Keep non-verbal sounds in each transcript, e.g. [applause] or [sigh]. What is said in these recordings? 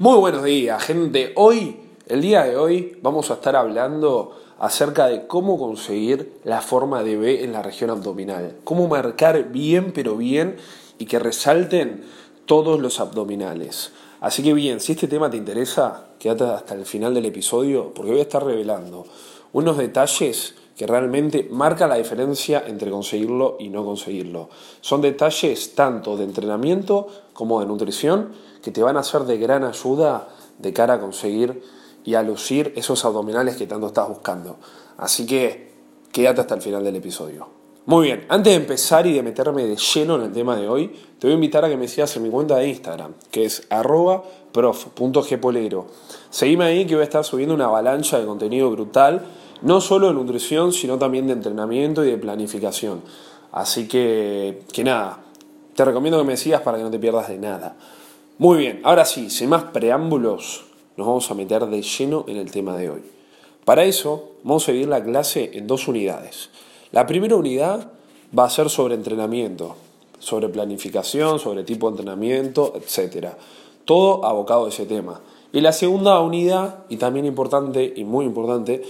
Muy buenos días, gente. Hoy, el día de hoy, vamos a estar hablando acerca de cómo conseguir la forma de B en la región abdominal. Cómo marcar bien, pero bien, y que resalten todos los abdominales. Así que bien, si este tema te interesa, quédate hasta el final del episodio, porque voy a estar revelando unos detalles que realmente marcan la diferencia entre conseguirlo y no conseguirlo. Son detalles tanto de entrenamiento como de nutrición que te van a ser de gran ayuda de cara a conseguir y a lucir esos abdominales que tanto estás buscando. Así que quédate hasta el final del episodio. Muy bien, antes de empezar y de meterme de lleno en el tema de hoy, te voy a invitar a que me sigas en mi cuenta de Instagram, que es prof.gpolero. Seguime ahí que voy a estar subiendo una avalancha de contenido brutal, no solo de nutrición, sino también de entrenamiento y de planificación. Así que, que nada, te recomiendo que me sigas para que no te pierdas de nada. Muy bien, ahora sí, sin más preámbulos, nos vamos a meter de lleno en el tema de hoy. Para eso, vamos a dividir la clase en dos unidades. La primera unidad va a ser sobre entrenamiento, sobre planificación, sobre tipo de entrenamiento, etc. Todo abocado a ese tema. Y la segunda unidad, y también importante y muy importante,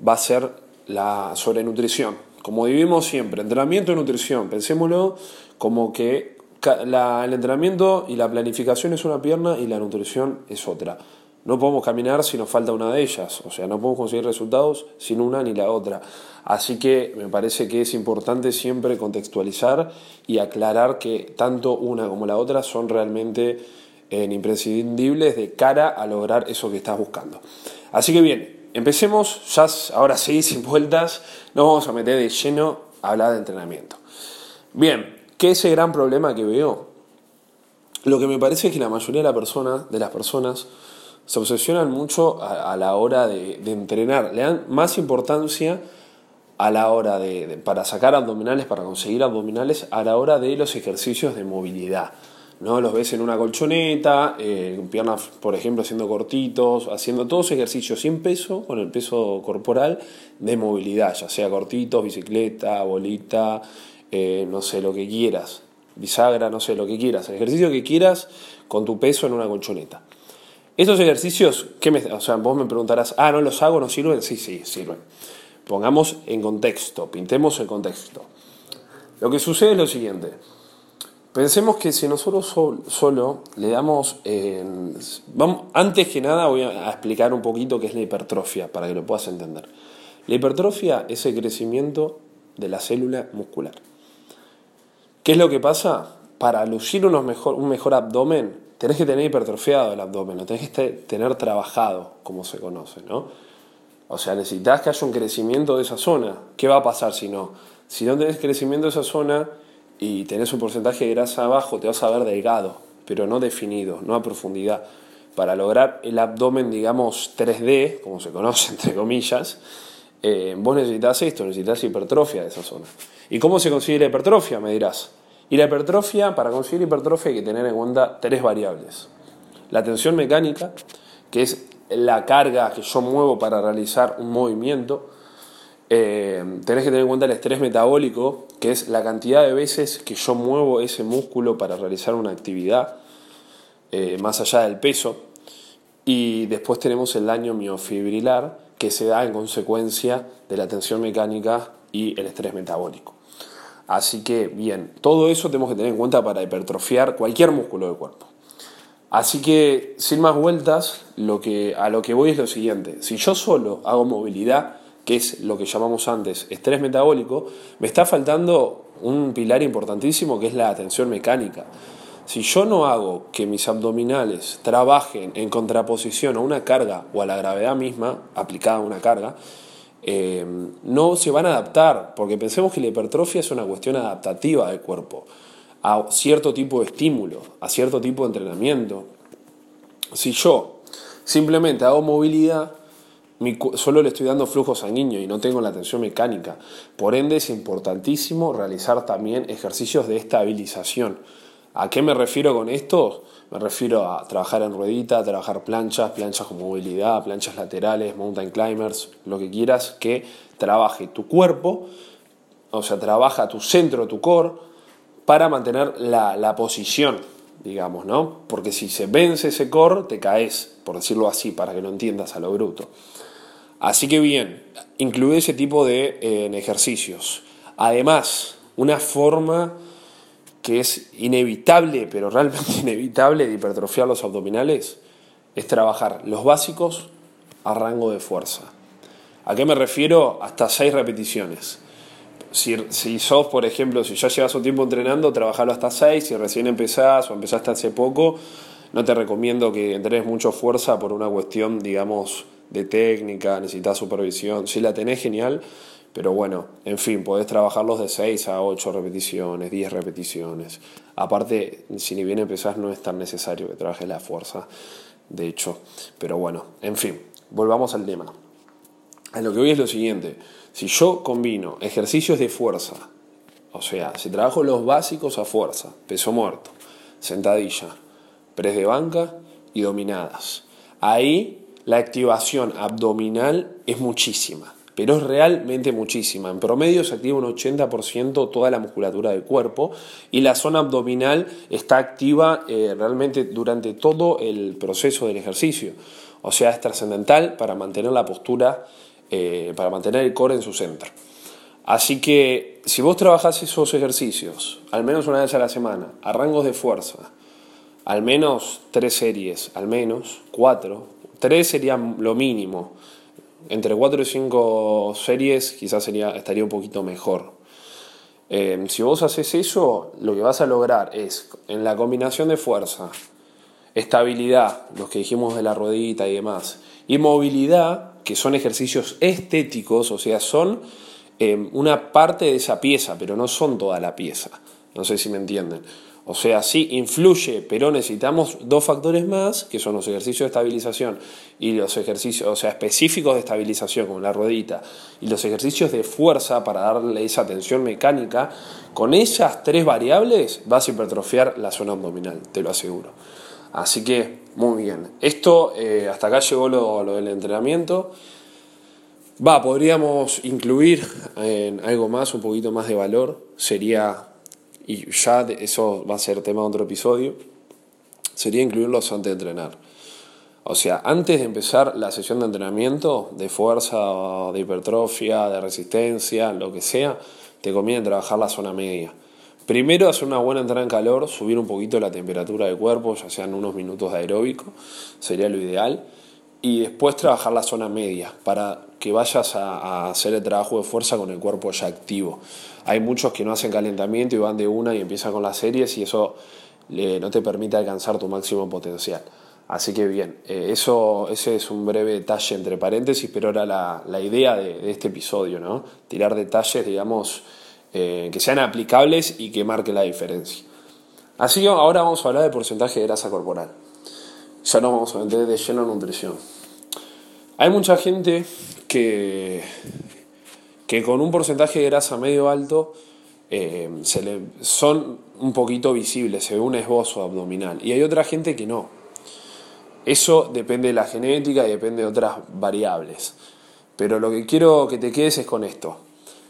va a ser la sobre nutrición. Como vivimos siempre, entrenamiento y nutrición, pensémoslo como que el entrenamiento y la planificación es una pierna y la nutrición es otra. No podemos caminar si nos falta una de ellas, o sea, no podemos conseguir resultados sin una ni la otra. Así que me parece que es importante siempre contextualizar y aclarar que tanto una como la otra son realmente eh, imprescindibles de cara a lograr eso que estás buscando. Así que bien, empecemos, ya ahora sí, [laughs] sin vueltas, nos vamos a meter de lleno a hablar de entrenamiento. Bien, ¿Qué es ese gran problema que veo? Lo que me parece es que la mayoría de, persona, de las personas se obsesionan mucho a, la hora de, entrenar, le dan más importancia a la hora de, para sacar abdominales, para conseguir abdominales, a la hora de los ejercicios de movilidad. ¿no? Los ves en una colchoneta, eh, piernas, por ejemplo, haciendo cortitos, haciendo todos ejercicios sin peso, con el peso corporal, de movilidad, ya sea cortitos, bicicleta, bolita, eh, no sé, lo que quieras, bisagra, no sé, lo que quieras, el ejercicio que quieras con tu peso en una colchoneta. Estos ejercicios, ¿qué me, o sea, vos me preguntarás, ah, no los hago, no sirven, sí, sí, sirven. Pongamos en contexto, pintemos el contexto. Lo que sucede es lo siguiente. Pensemos que si nosotros solo le damos... vamos, antes que nada voy a explicar un poquito qué es la hipertrofia para que lo puedas entender. La hipertrofia es el crecimiento de la célula muscular. ¿Qué es lo que pasa? Para lucir mejor, un mejor abdomen, tenés que tener hipertrofiado el abdomen, lo tenés que tener trabajado, como se conoce, ¿no? O sea, necesitas que haya un crecimiento de esa zona. ¿Qué va a pasar si no? Si no tenés crecimiento de esa zona y tenés un porcentaje de grasa abajo, te vas a ver delgado, pero no definido, no a profundidad. Para lograr el abdomen, digamos, 3D, como se conoce [laughs] entre comillas, eh, vos necesitas esto, necesitas hipertrofia de esa zona. ¿Y cómo se consigue la hipertrofia? Me dirás. Y la hipertrofia, para conseguir hipertrofia hay que tener en cuenta tres variables. La tensión mecánica, que es la carga que yo muevo para realizar un movimiento. Eh, tenés que tener en cuenta el estrés metabólico, que es la cantidad de veces que yo muevo ese músculo para realizar una actividad, eh, más allá del peso. Y después tenemos el daño miofibrilar, que se da en consecuencia de la tensión mecánica y el estrés metabólico. Así que, bien, todo eso tenemos que tener en cuenta para hipertrofiar cualquier músculo del cuerpo. Así que, sin más vueltas, lo que, a lo que voy es lo siguiente. Si yo solo hago movilidad, que es lo que llamamos antes estrés metabólico, me está faltando un pilar importantísimo que es la tensión mecánica. Si yo no hago que mis abdominales trabajen en contraposición a una carga o a la gravedad misma aplicada a una carga, eh, no se van a adaptar, porque pensemos que la hipertrofia es una cuestión adaptativa del cuerpo a cierto tipo de estímulo, a cierto tipo de entrenamiento. Si yo simplemente hago movilidad, solo le estoy dando flujo sanguíneo y no tengo la tensión mecánica. Por ende es importantísimo realizar también ejercicios de estabilización ¿A qué me refiero con esto? Me refiero a trabajar en ruedita, trabajar planchas, planchas con movilidad, planchas laterales, mountain climbers, lo que quieras que trabaje tu cuerpo, o sea, trabaja tu centro, tu core, para mantener la, posición, digamos, ¿no? Porque si se vence ese core, te caes, por decirlo así, para que lo entiendas a lo bruto. Así que bien, incluye ese tipo de eh, ejercicios. Además, una forma que es inevitable, pero realmente [laughs] inevitable de hipertrofiar los abdominales, es trabajar los básicos a rango de fuerza. ¿A qué me refiero? Hasta 6 repeticiones. Si, si, sos, por ejemplo, si ya llevas un tiempo entrenando, trabajarlo hasta 6, si recién empezás o empezaste hace poco, no te recomiendo que entrenes mucho fuerza por una cuestión, digamos, de técnica, necesitas supervisión. Si la tenés, genial, pero bueno, en fin, podés trabajarlos de 6 a 8 repeticiones, 10 repeticiones. Aparte, si ni bien empezás, no es tan necesario que trabajes la fuerza, de hecho. Pero bueno, en fin, volvamos al tema. A lo que voy es lo siguiente. Si yo combino ejercicios de fuerza, o sea, si trabajo los básicos a fuerza, peso muerto, sentadilla, press de banca y dominadas, ahí la activación abdominal es muchísima, pero es realmente muchísima. En promedio se activa un 80% toda la musculatura del cuerpo y la zona abdominal está activa eh, realmente durante todo el proceso del ejercicio. O sea, es trascendental para mantener la postura eh, para mantener el core en su centro. Así que si vos trabajás esos ejercicios, al menos una vez a la semana, a rangos de fuerza, al menos tres series, al menos cuatro, tres sería lo mínimo, entre cuatro y cinco series quizás sería, estaría un poquito mejor. Eh, si vos haces eso, lo que vas a lograr es, en la combinación de fuerza, estabilidad, los que dijimos de la ruedita y demás, y movilidad, que son ejercicios estéticos, o sea, son eh, una parte de esa pieza, pero no son toda la pieza. No sé si me entienden. O sea, sí influye, pero necesitamos dos factores más, que son los ejercicios de estabilización y los ejercicios, o sea, específicos de estabilización, como la ruedita, y los ejercicios de fuerza para darle esa tensión mecánica. Con esas tres variables vas a hipertrofiar la zona abdominal, te lo aseguro. Así que, muy bien. Esto, eh, hasta acá llegó lo, del entrenamiento. Va, podríamos incluir en algo más, un poquito más de valor. Sería, y ya eso va a ser tema de otro episodio, sería incluirlos antes de entrenar. O sea, antes de empezar la sesión de entrenamiento, de fuerza, de hipertrofia, de resistencia, lo que sea, te conviene trabajar la zona media. Primero hacer una buena entrada en calor, subir un poquito la temperatura del cuerpo, ya sean unos minutos de aeróbico, sería lo ideal. Y después trabajar la zona media para que vayas a, hacer el trabajo de fuerza con el cuerpo ya activo. Hay muchos que no hacen calentamiento y van de una y empiezan con las series y eso no te permite alcanzar tu máximo potencial. Así que bien, eh, eso, ese es un breve detalle entre paréntesis, pero era la, la idea de, de, este episodio, ¿no? Tirar detalles, digamos, eh, que sean aplicables y que marquen la diferencia. Así que ahora vamos a hablar de porcentaje de grasa corporal. Ya no vamos a meter de lleno en nutrición. Hay mucha gente que, que con un porcentaje de grasa medio alto eh, se le, son un poquito visibles, se ve un esbozo abdominal. Y hay otra gente que no. Eso depende de la genética y depende de otras variables. Pero lo que quiero que te quedes es con esto.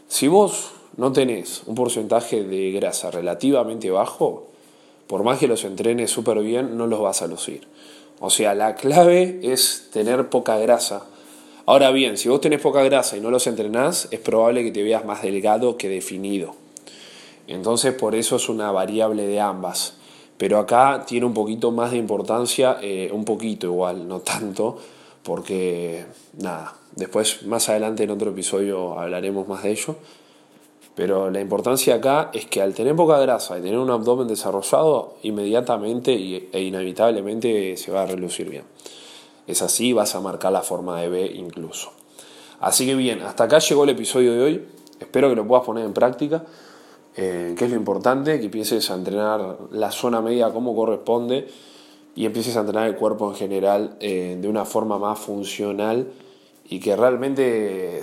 Si vos no tenés un porcentaje de grasa relativamente bajo, por más que los entrenes súper bien, no los vas a lucir. O sea, la clave es tener poca grasa. Ahora bien, si vos tenés poca grasa y no los entrenás, es probable que te veas más delgado que definido. Entonces, por eso es una variable de ambas. Pero acá tiene un poquito más de importancia, eh, un poquito igual, no tanto, porque nada, después más adelante en otro episodio hablaremos más de ello. Pero la importancia acá es que al tener poca grasa y tener un abdomen desarrollado, inmediatamente e inevitablemente se va a relucir bien. Es así, vas a marcar la forma de B incluso. Así que bien, hasta acá llegó el episodio de hoy. Espero que lo puedas poner en práctica, eh, que es lo importante, que empieces a entrenar la zona media como corresponde y empieces a entrenar el cuerpo en general eh, de una forma más funcional y que realmente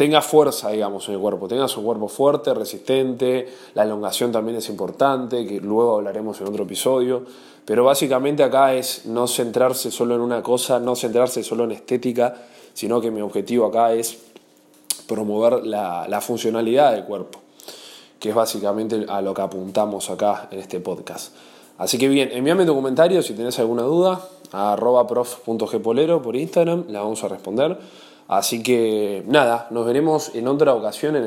tenga fuerza, digamos, en el cuerpo, tenga su cuerpo fuerte, resistente, la elongación también es importante, que luego hablaremos en otro episodio, pero básicamente acá es no centrarse solo en una cosa, no centrarse solo en estética, sino que mi objetivo acá es promover la, funcionalidad del cuerpo, que es básicamente a lo que apuntamos acá en este podcast. Así que bien, envíame tu comentario si tenés alguna duda a arroba prof.gpolero por Instagram, la vamos a responder. Así que nada, nos veremos en otra ocasión en